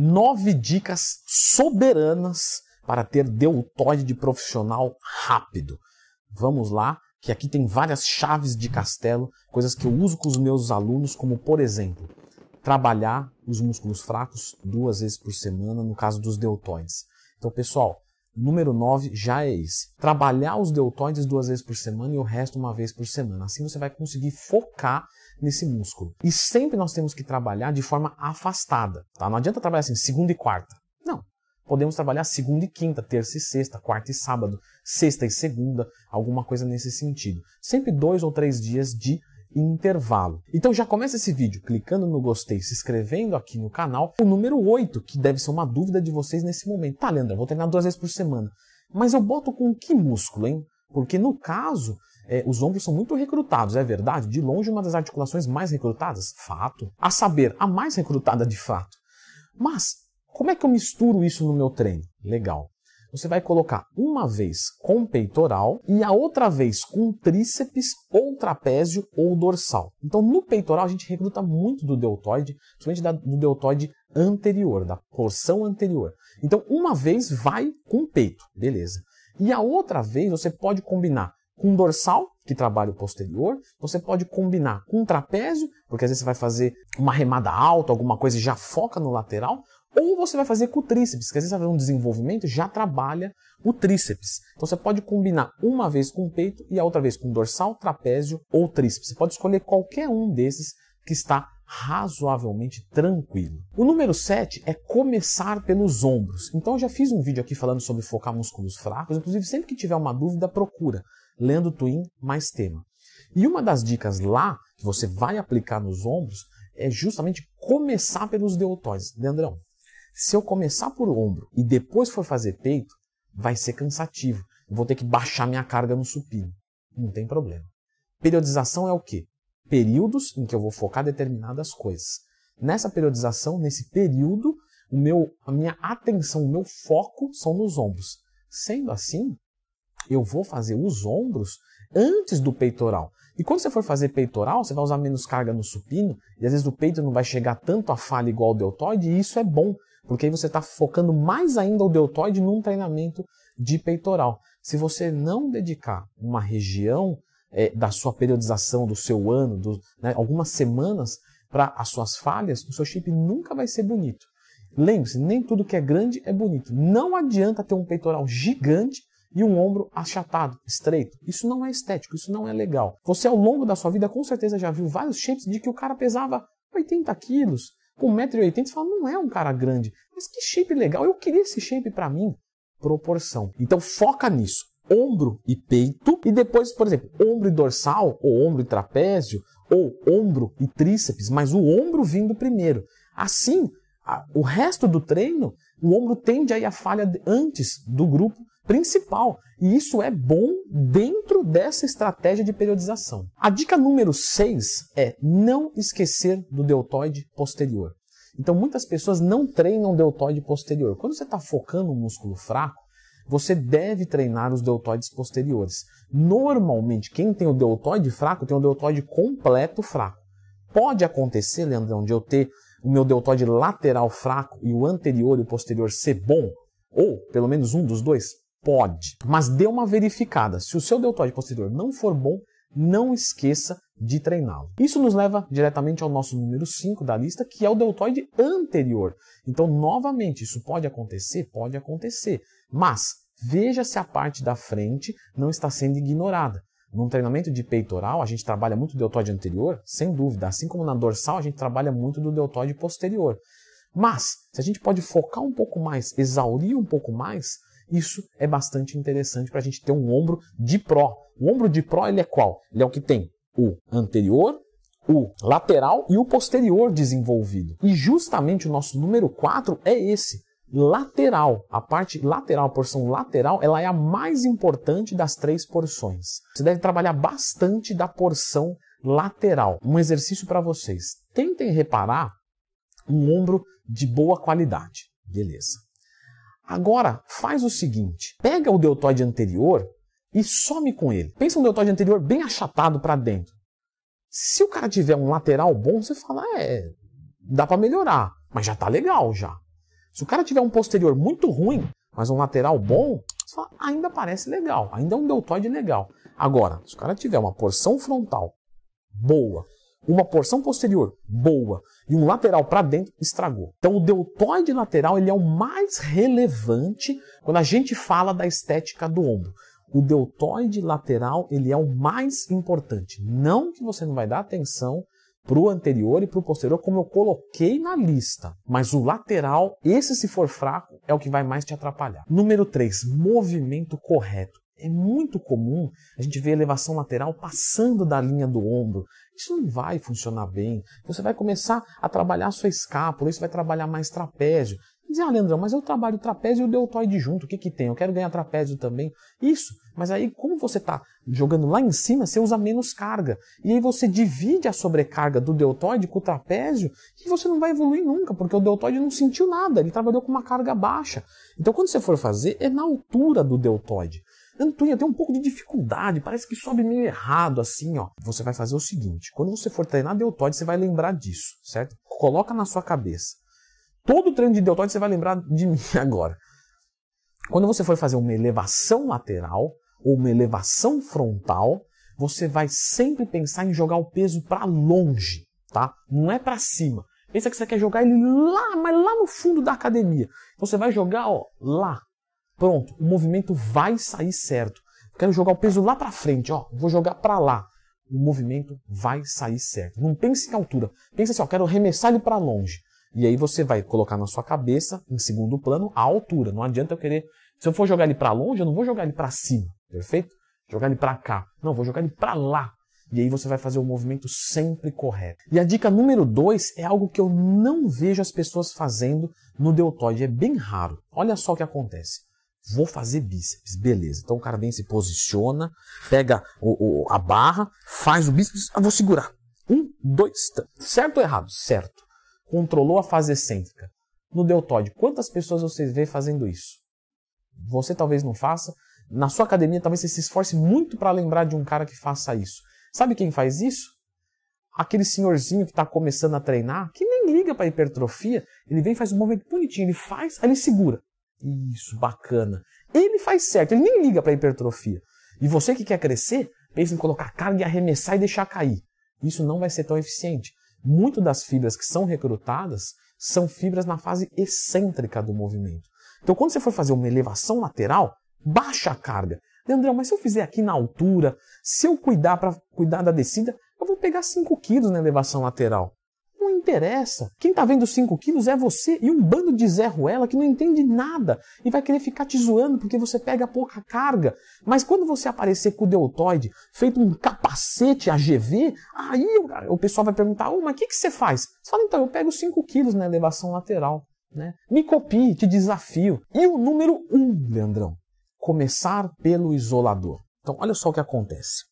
Nove dicas soberanas para ter deltoide de profissional rápido. Vamos lá, que aqui tem várias chaves de castelo, coisas que eu uso com os meus alunos, como por exemplo, trabalhar os músculos fracos duas vezes por semana, no caso dos deltoides. Então, pessoal, número 9 já é esse. Trabalhar os deltoides duas vezes por semana e o resto uma vez por semana. Assim você vai conseguir focar nesse músculo. E sempre nós temos que trabalhar de forma afastada. Tá? Não adianta trabalhar assim, segunda e quarta. Não. Podemos trabalhar segunda e quinta, terça e sexta, quarta e sábado, sexta e segunda, alguma coisa nesse sentido. Sempre dois ou três dias de intervalo. Então já começa esse vídeo clicando no gostei, se inscrevendo aqui no canal. O número 8, que deve ser uma dúvida de vocês nesse momento. Tá, Leandro, vou treinar duas vezes por semana. Mas eu boto com que músculo, hein? Porque no caso, é, os ombros são muito recrutados, é verdade? De longe, uma das articulações mais recrutadas? Fato. A saber, a mais recrutada de fato. Mas, como é que eu misturo isso no meu treino? Legal. Você vai colocar uma vez com peitoral e a outra vez com tríceps ou trapézio ou dorsal. Então, no peitoral, a gente recruta muito do deltoide, principalmente do deltoide anterior, da porção anterior. Então, uma vez vai com peito, beleza. E a outra vez você pode combinar com dorsal, que trabalha o posterior, você pode combinar com trapézio, porque às vezes você vai fazer uma remada alta, alguma coisa e já foca no lateral, ou você vai fazer com o tríceps, que às vezes vai fazer um desenvolvimento já trabalha o tríceps. Então você pode combinar uma vez com o peito e a outra vez com dorsal, trapézio ou tríceps. Você pode escolher qualquer um desses que está razoavelmente tranquilo. O número 7 é começar pelos ombros. Então eu já fiz um vídeo aqui falando sobre focar músculos fracos, inclusive sempre que tiver uma dúvida procura lendo Twin mais tema. E uma das dicas lá que você vai aplicar nos ombros é justamente começar pelos deltoides. Leandrão, se eu começar por ombro e depois for fazer peito, vai ser cansativo. Eu vou ter que baixar minha carga no supino. Não tem problema. Periodização é o quê? Períodos em que eu vou focar determinadas coisas. Nessa periodização, nesse período, o meu, a minha atenção, o meu foco são nos ombros. Sendo assim, eu vou fazer os ombros antes do peitoral. E quando você for fazer peitoral, você vai usar menos carga no supino, e às vezes o peito não vai chegar tanto a falha igual ao deltoide, e isso é bom, porque aí você está focando mais ainda o deltoide num treinamento de peitoral. Se você não dedicar uma região é, da sua periodização, do seu ano, do, né, algumas semanas para as suas falhas, o seu shape nunca vai ser bonito. Lembre-se, nem tudo que é grande é bonito. Não adianta ter um peitoral gigante e um ombro achatado, estreito. Isso não é estético, isso não é legal. Você, ao longo da sua vida, com certeza já viu vários shapes de que o cara pesava 80 quilos, com 1,80m, você fala, não é um cara grande. Mas que shape legal, eu queria esse shape para mim. Proporção. Então foca nisso. Ombro e peito, e depois, por exemplo, ombro e dorsal, ou ombro e trapézio, ou ombro e tríceps, mas o ombro vindo primeiro. Assim, o resto do treino, o ombro tende a ir a falha antes do grupo principal. E isso é bom dentro dessa estratégia de periodização. A dica número 6 é não esquecer do deltoide posterior. Então muitas pessoas não treinam deltoide posterior. Quando você está focando um músculo fraco, você deve treinar os deltoides posteriores. Normalmente, quem tem o deltoide fraco tem o deltoide completo fraco. Pode acontecer, Leandrão, de eu ter o meu deltoide lateral fraco e o anterior e o posterior ser bom, ou pelo menos um dos dois, Pode, mas dê uma verificada. Se o seu deltoide posterior não for bom, não esqueça de treiná-lo. Isso nos leva diretamente ao nosso número 5 da lista, que é o deltoide anterior. Então, novamente, isso pode acontecer? Pode acontecer. Mas veja se a parte da frente não está sendo ignorada. Num treinamento de peitoral, a gente trabalha muito o deltoide anterior, sem dúvida. Assim como na dorsal, a gente trabalha muito do deltoide posterior. Mas, se a gente pode focar um pouco mais, exaurir um pouco mais, isso é bastante interessante para a gente ter um ombro de pró. O ombro de pró ele é qual? Ele é o que tem o anterior, o lateral e o posterior desenvolvido. E justamente o nosso número 4 é esse, lateral. A parte lateral, a porção lateral, ela é a mais importante das três porções. Você deve trabalhar bastante da porção lateral. Um exercício para vocês. Tentem reparar um ombro de boa qualidade. Beleza. Agora, faz o seguinte: pega o deltoide anterior e some com ele. Pensa um deltoide anterior bem achatado para dentro. Se o cara tiver um lateral bom, você fala, é, dá para melhorar, mas já tá legal já. Se o cara tiver um posterior muito ruim, mas um lateral bom, fala, ainda parece legal, ainda é um deltoide legal. Agora, se o cara tiver uma porção frontal boa, uma porção posterior boa e um lateral para dentro, estragou. Então o deltoide lateral ele é o mais relevante quando a gente fala da estética do ombro. O deltoide lateral ele é o mais importante. Não que você não vai dar atenção para o anterior e para o posterior, como eu coloquei na lista. Mas o lateral, esse se for fraco, é o que vai mais te atrapalhar. Número 3, movimento correto. É muito comum a gente ver elevação lateral passando da linha do ombro. Isso não vai funcionar bem. Você vai começar a trabalhar a sua escápula, isso vai trabalhar mais trapézio. Dizer, ah, Leandrão, mas eu trabalho trapézio e o deltoide junto, o que que tem? Eu quero ganhar trapézio também. Isso, mas aí como você está jogando lá em cima, você usa menos carga. E aí você divide a sobrecarga do deltoide com o trapézio e você não vai evoluir nunca, porque o deltoide não sentiu nada, ele trabalhou com uma carga baixa. Então quando você for fazer, é na altura do deltoide. Antuinha tem um pouco de dificuldade, parece que sobe meio errado assim, ó. Você vai fazer o seguinte, quando você for treinar deltoide, você vai lembrar disso, certo? Coloca na sua cabeça. Todo treino de deltoide você vai lembrar de mim agora. Quando você for fazer uma elevação lateral ou uma elevação frontal, você vai sempre pensar em jogar o peso para longe, tá? Não é para cima. Pensa que você quer jogar ele lá, mas lá no fundo da academia. Você vai jogar, ó, lá, Pronto, o movimento vai sair certo. Quero jogar o peso lá para frente, ó, vou jogar para lá. O movimento vai sair certo. Não pense em altura. Pense assim, ó, quero arremessar ele para longe. E aí você vai colocar na sua cabeça, em segundo plano, a altura. Não adianta eu querer. Se eu for jogar ele para longe, eu não vou jogar ele para cima, perfeito? Jogar ele para cá. Não, vou jogar ele para lá. E aí você vai fazer o movimento sempre correto. E a dica número dois é algo que eu não vejo as pessoas fazendo no deltoide. É bem raro. Olha só o que acontece. Vou fazer bíceps, beleza. Então o cara vem, se posiciona, pega o, o, a barra, faz o bíceps, ah, vou segurar. Um, dois, três. Certo ou errado? Certo. Controlou a fase excêntrica. No deltoide, quantas pessoas você vê fazendo isso? Você talvez não faça. Na sua academia, talvez você se esforce muito para lembrar de um cara que faça isso. Sabe quem faz isso? Aquele senhorzinho que está começando a treinar, que nem liga para hipertrofia, ele vem faz um movimento bonitinho, ele faz, aí ele segura. Isso, bacana. Ele faz certo, ele nem liga para hipertrofia. E você que quer crescer, pensa em colocar carga e arremessar e deixar cair. Isso não vai ser tão eficiente. Muito das fibras que são recrutadas são fibras na fase excêntrica do movimento. Então, quando você for fazer uma elevação lateral, baixa a carga. Leandrão, mas se eu fizer aqui na altura, se eu cuidar para cuidar da descida, eu vou pegar 5 quilos na elevação lateral interessa. Quem está vendo 5 quilos é você e um bando de Zé Ruela que não entende nada e vai querer ficar te zoando porque você pega pouca carga. Mas quando você aparecer com o deltoide feito um capacete AGV, aí o pessoal vai perguntar, oh, mas o que, que você faz? Você fala, então, eu pego 5 quilos na elevação lateral. Né? Me copie, te desafio. E o número 1, um, Leandrão, começar pelo isolador. Então, olha só o que acontece.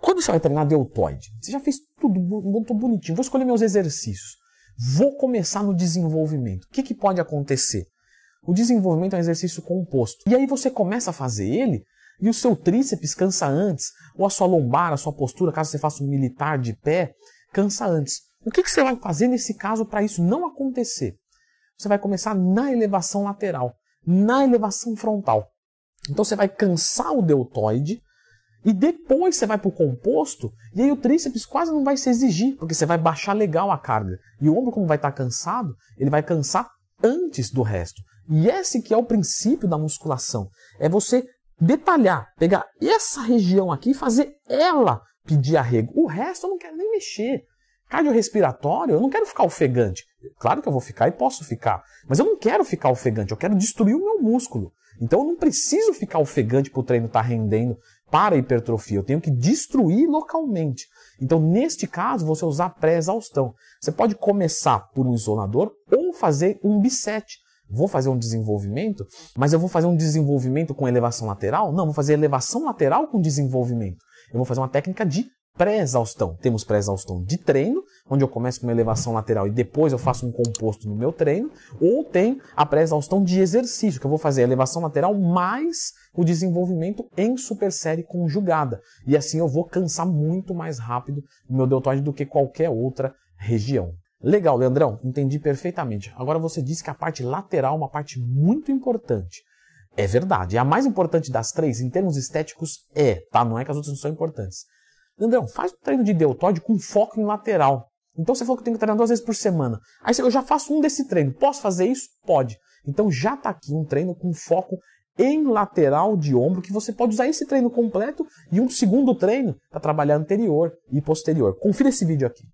Quando você vai treinar deltoide, você já fez tudo muito bonitinho. Vou escolher meus exercícios. Vou começar no desenvolvimento. O que, que pode acontecer? O desenvolvimento é um exercício composto. E aí você começa a fazer ele e o seu tríceps cansa antes, ou a sua lombar, a sua postura, caso você faça um militar de pé, cansa antes. O que, que você vai fazer nesse caso para isso não acontecer? Você vai começar na elevação lateral, na elevação frontal. Então você vai cansar o deltoide e depois você vai para o composto, e aí o tríceps quase não vai se exigir, porque você vai baixar legal a carga. E o ombro, como vai estar tá cansado, ele vai cansar antes do resto. E esse que é o princípio da musculação. É você detalhar, pegar essa região aqui e fazer ela pedir arrego. O resto eu não quero nem mexer. Cardiorrespiratório, eu não quero ficar ofegante. Claro que eu vou ficar e posso ficar, mas eu não quero ficar ofegante, eu quero destruir o meu músculo. Então eu não preciso ficar ofegante para o treino estar tá rendendo para a hipertrofia, eu tenho que destruir localmente. Então, neste caso, você usar pré-exaustão. Você pode começar por um isolador ou fazer um bisete. Vou fazer um desenvolvimento, mas eu vou fazer um desenvolvimento com elevação lateral? Não, vou fazer elevação lateral com desenvolvimento. Eu vou fazer uma técnica de pré-exaustão. Temos pré-exaustão de treino, onde eu começo com uma elevação lateral e depois eu faço um composto no meu treino, ou tem a pré-exaustão de exercício, que eu vou fazer a elevação lateral mais o desenvolvimento em supersérie conjugada. E assim eu vou cansar muito mais rápido o meu deltoide do que qualquer outra região. Legal, Leandrão, entendi perfeitamente. Agora você disse que a parte lateral é uma parte muito importante. É verdade, é a mais importante das três, em termos estéticos, é, tá? Não é que as outras não são importantes. Leandrão, faz um treino de deltoide com foco em lateral. Então você falou que tem que treinar duas vezes por semana. Aí eu já faço um desse treino. Posso fazer isso? Pode. Então já está aqui um treino com foco em lateral de ombro, que você pode usar esse treino completo e um segundo treino para trabalhar anterior e posterior. Confira esse vídeo aqui.